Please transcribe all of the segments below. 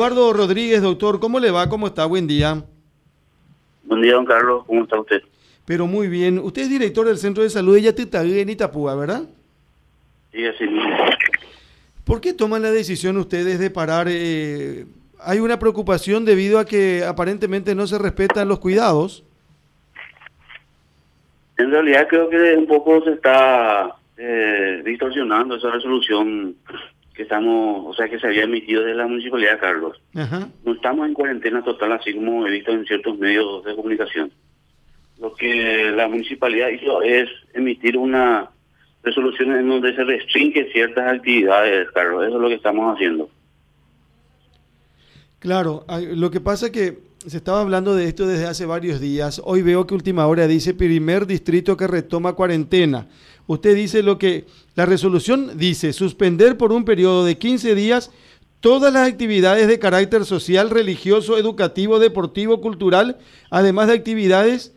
Eduardo Rodríguez, doctor, ¿cómo le va? ¿Cómo está? Buen día. Buen día, don Carlos. ¿Cómo está usted? Pero muy bien. Usted es director del Centro de Salud de Yatitagué en Itapúa, ¿verdad? Sí, así mismo. ¿Por qué toman la decisión ustedes de parar? Eh, ¿Hay una preocupación debido a que aparentemente no se respetan los cuidados? En realidad creo que un poco se está eh, distorsionando esa resolución que estamos, o sea, que se había emitido de la Municipalidad de Carlos. No estamos en cuarentena total, así como he visto en ciertos medios de comunicación. Lo que la Municipalidad hizo es emitir una resolución en donde se restringe ciertas actividades, Carlos. Eso es lo que estamos haciendo. Claro, lo que pasa es que se estaba hablando de esto desde hace varios días. Hoy veo que última hora dice primer distrito que retoma cuarentena. Usted dice lo que la resolución dice, suspender por un periodo de 15 días todas las actividades de carácter social, religioso, educativo, deportivo, cultural, además de actividades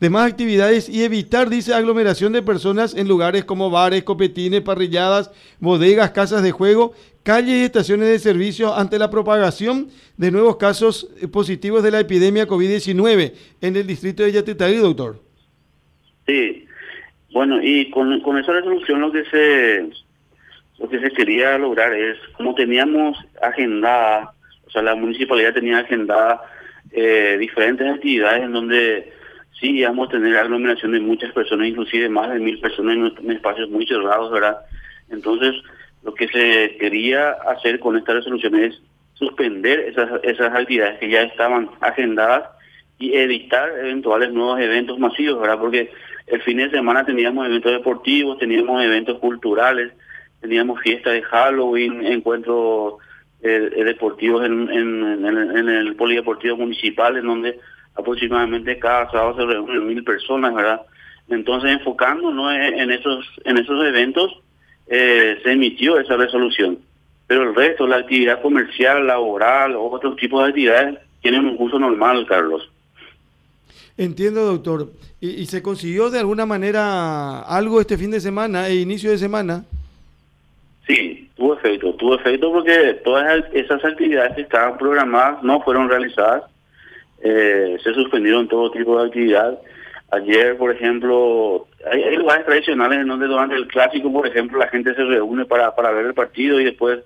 demás actividades y evitar, dice, aglomeración de personas en lugares como bares, copetines, parrilladas, bodegas, casas de juego, calles y estaciones de servicio ante la propagación de nuevos casos eh, positivos de la epidemia COVID-19 en el distrito de Yatetagui, doctor. Sí, bueno, y con, con esa resolución lo que se lo que se quería lograr es, como teníamos agendada, o sea, la municipalidad tenía agendada eh, diferentes actividades en donde sí íbamos a tener aglomeración de muchas personas, inclusive más de mil personas en, espacios muy cerrados, ¿verdad? Entonces, lo que se quería hacer con esta resolución es suspender esas, esas actividades que ya estaban agendadas y evitar eventuales nuevos eventos masivos, ¿verdad? Porque el fin de semana teníamos eventos deportivos, teníamos eventos culturales, teníamos fiestas de Halloween, encuentros eh, deportivos en, el polideportivo municipal, en donde aproximadamente cada sábado se reúnen mil personas, ¿verdad? Entonces, enfocándonos en esos, en esos eventos, eh, se emitió esa resolución. Pero el resto, la actividad comercial, laboral otros tipos de actividades, tienen un curso normal, Carlos. Entiendo, doctor. ¿Y, se consiguió de alguna manera algo este fin de semana e inicio de semana? Efecto. Tuvo efecto porque todas esas actividades que estaban programadas no fueron realizadas eh, se suspendieron todo tipo de actividad. Ayer, por ejemplo, hay, lugares tradicionales en donde durante el clásico, por ejemplo, la gente se reúne para, para ver el partido y después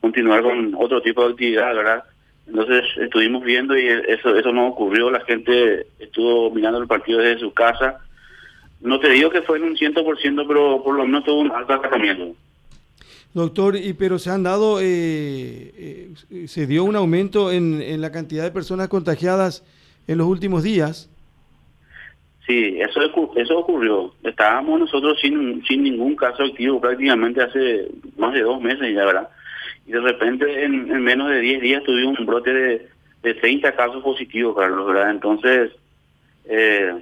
continuar con otro tipo de actividad, ¿verdad? Entonces estuvimos viendo y eso eso no ocurrió, la gente estuvo mirando el partido desde su casa. No te digo que fue en un 100%, pero por lo menos tuvo un alto acatamiento. Doctor, y pero se han dado, eh, eh, se dio un aumento en, en, la cantidad de personas contagiadas en los últimos días. Sí, eso eso ocurrió. Estábamos nosotros sin, sin ningún caso activo prácticamente hace más de dos meses ya, ¿verdad? Y de repente en, menos de 10 días tuvimos un brote de, de 30 casos positivos, Carlos, ¿verdad? Entonces, eh,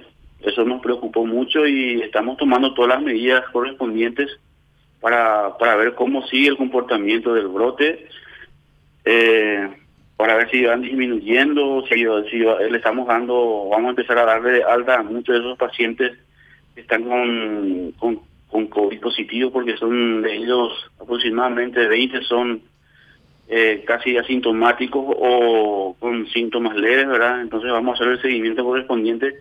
eso nos preocupó mucho y estamos tomando todas las medidas correspondientes para, para ver cómo sigue el comportamiento del brote, eh, para ver si van disminuyendo, si, si le estamos dando, vamos a empezar a darle alta a muchos de esos pacientes que están con, con, con COVID positivo, porque son de ellos aproximadamente 20 son eh, casi asintomáticos o con síntomas leves, ¿verdad? Entonces vamos a hacer el seguimiento correspondiente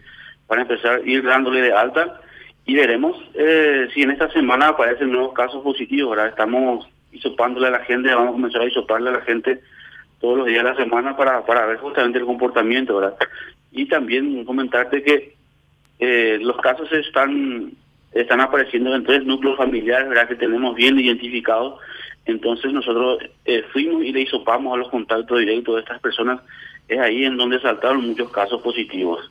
para empezar a ir dándole de alta y veremos eh, si en esta semana aparecen nuevos casos positivos, ¿verdad? Estamos hisopándole a la gente, vamos a comenzar a hisoparle a la gente todos los días de la semana para, para ver justamente el comportamiento, ¿verdad? Y también comentarte que eh, los casos están están apareciendo en tres núcleos familiares, ¿verdad? Que tenemos bien identificados. Entonces nosotros eh, fuimos y le hisopamos a los contactos directos de estas personas. Es ahí en donde saltaron muchos casos positivos.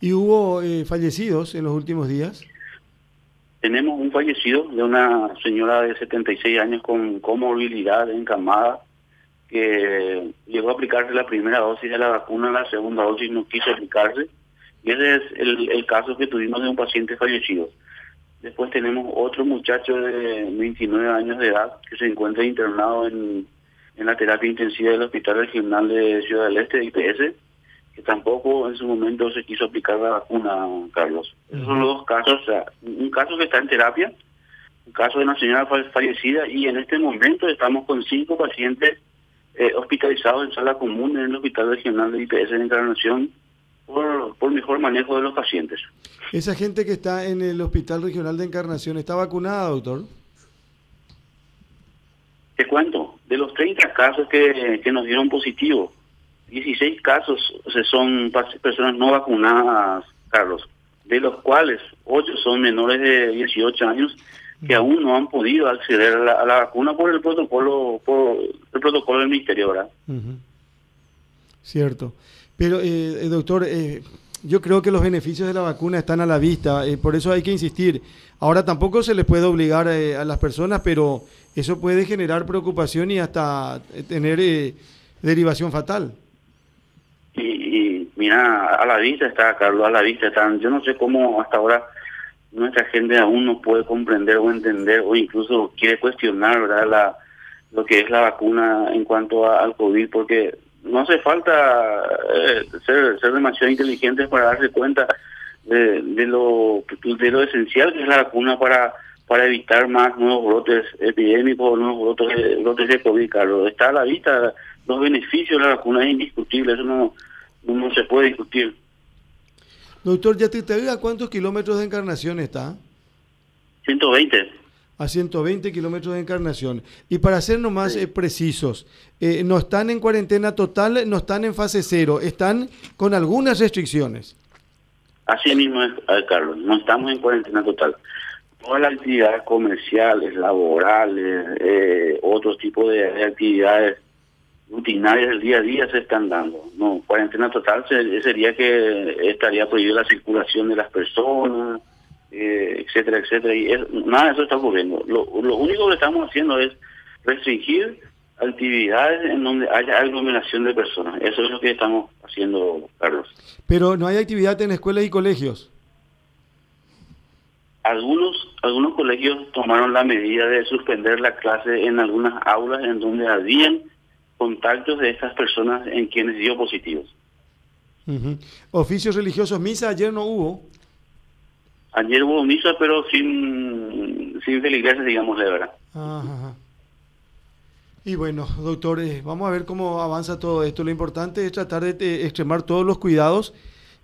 ¿Y hubo eh, fallecidos en los últimos días? Tenemos un fallecido de una señora de 76 años con comorbilidad encamada que llegó a aplicarse la primera dosis de la vacuna, la segunda dosis no quiso aplicarse. Y ese es el, caso que tuvimos de un paciente fallecido. Después tenemos otro muchacho de 29 años de edad que se encuentra internado en, en la terapia intensiva del Hospital Regional de Ciudad del Este, IPS tampoco en su momento se quiso aplicar la vacuna, Carlos. Esos son los dos casos, o sea, un caso que está en terapia, un caso de una señora fallecida y en este momento estamos con cinco pacientes eh, hospitalizados en sala común en el Hospital Regional de IPS de Encarnación por, por mejor manejo de los pacientes. ¿Esa gente que está en el Hospital Regional de Encarnación está vacunada, doctor? Te cuento, de los 30 casos que, que nos dieron positivo, 16 casos son personas no vacunadas, Carlos, de los cuales 8 son menores de 18 años que aún no han podido acceder a la, vacuna por el protocolo por el protocolo del ministerio, ¿verdad? Cierto. Pero, eh, eh doctor, eh, yo creo que los beneficios de la vacuna están a la vista, eh, por eso hay que insistir. Ahora tampoco se les puede obligar a las personas, pero eso puede generar preocupación y hasta tener derivación fatal. Y, y, mira, a la vista está, Carlos, a la vista están. Yo no sé cómo hasta ahora nuestra gente aún no puede comprender o entender o incluso quiere cuestionar ¿verdad? La, lo que es la vacuna en cuanto al COVID, porque no hace falta eh, ser, ser demasiado inteligentes para darse cuenta de, de, lo, de lo esencial que es la vacuna para para evitar más nuevos brotes epidémicos, nuevos brotes brotes de COVID, Carlos. Está a la vista los beneficios de la vacuna, es indiscutible, eso no, no se puede discutir. Doctor te ¿a cuántos kilómetros de encarnación está? 120. A 120 kilómetros de encarnación. Y para ser más eh, precisos, eh, no están en cuarentena total, no están en fase cero, están con algunas restricciones. Así mismo es, Carlos, no estamos en cuarentena total. Todas las actividades comerciales, laborales, eh, otros tipos de actividades rutinarias del día a día se están dando. No, cuarentena total sería que estaría prohibida la circulación de las personas, eh, etcétera, etcétera. Y nada de eso está ocurriendo. Lo, lo único que estamos haciendo es restringir actividades en donde haya aglomeración de personas. Eso es lo que estamos haciendo, Carlos. Pero no hay actividad en escuelas y colegios. Algunos, algunos colegios tomaron la medida de suspender la clase en algunas aulas en donde habían contactos de estas personas en quienes dio positivos. Oficios religiosos, misa ayer no hubo. Ayer hubo misa, pero sin, sin feligreses, digamos, de verdad. Y bueno, doctores, vamos a ver cómo avanza todo esto. Lo importante es tratar de extremar todos los cuidados.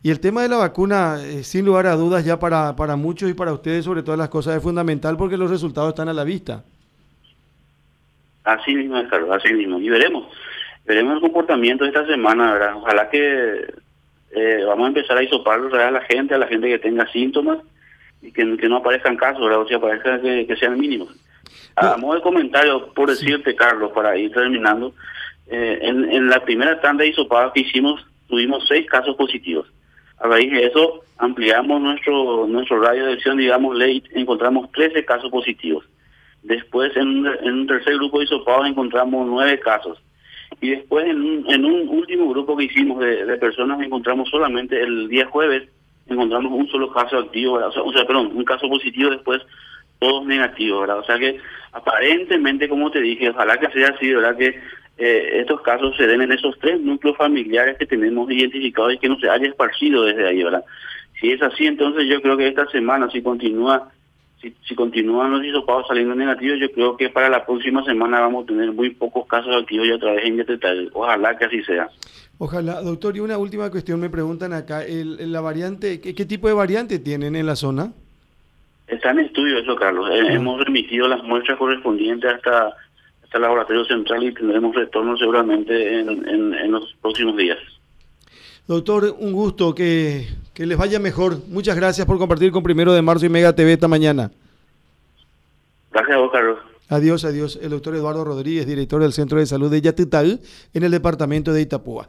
Y el tema de la vacuna, eh, sin lugar a dudas, ya para, para muchos y para ustedes, sobre todas las cosas, es fundamental porque los resultados están a la vista. Así mismo es, Carlos, así mismo. Y veremos, veremos el comportamiento de esta semana, ¿verdad? Ojalá que eh, vamos a empezar a isoparlos a la gente, a la gente que tenga síntomas y que, no aparezcan casos, ¿verdad? O sea, aparezcan que, sean mínimos. A modo de comentario, por decirte, Carlos, para ir terminando, eh, en, en la primera tanda de hisopados que hicimos, tuvimos seis casos positivos. A raíz de eso, ampliamos nuestro nuestro radio de acción, digamos, ley, encontramos 13 casos positivos. Después, en un, tercer grupo de hisopados encontramos nueve casos. Y después, en un, en un último grupo que hicimos de, personas, encontramos solamente el día jueves, encontramos un solo caso activo, o sea, o sea, perdón, un caso positivo, después todos negativos, ¿verdad? O sea que aparentemente, como te dije, ojalá que sea así, ¿verdad? Que eh, estos casos se den en esos tres núcleos familiares que tenemos identificados y que no se haya esparcido desde ahí, ¿verdad? Si es así, entonces yo creo que esta semana, si continúa si, continúan los hisopados saliendo negativos, yo creo que para la próxima semana vamos a tener muy pocos casos activos y otra vez en Yetetal. Ojalá que así sea. Ojalá, doctor. Y una última cuestión me preguntan acá, el, la variante, ¿qué, tipo de variante tienen en la zona? Está en estudio eso, Carlos. Eh. Hemos remitido las muestras correspondientes hasta, hasta el laboratorio central y tendremos retorno seguramente en, en los próximos días. Doctor, un gusto, que, que, les vaya mejor. Muchas gracias por compartir con Primero de Marzo y Mega TV esta mañana. Gracias a vos, Carlos. Adiós, adiós. El doctor Eduardo Rodríguez, director del Centro de Salud de Yatital, en el departamento de Itapúa.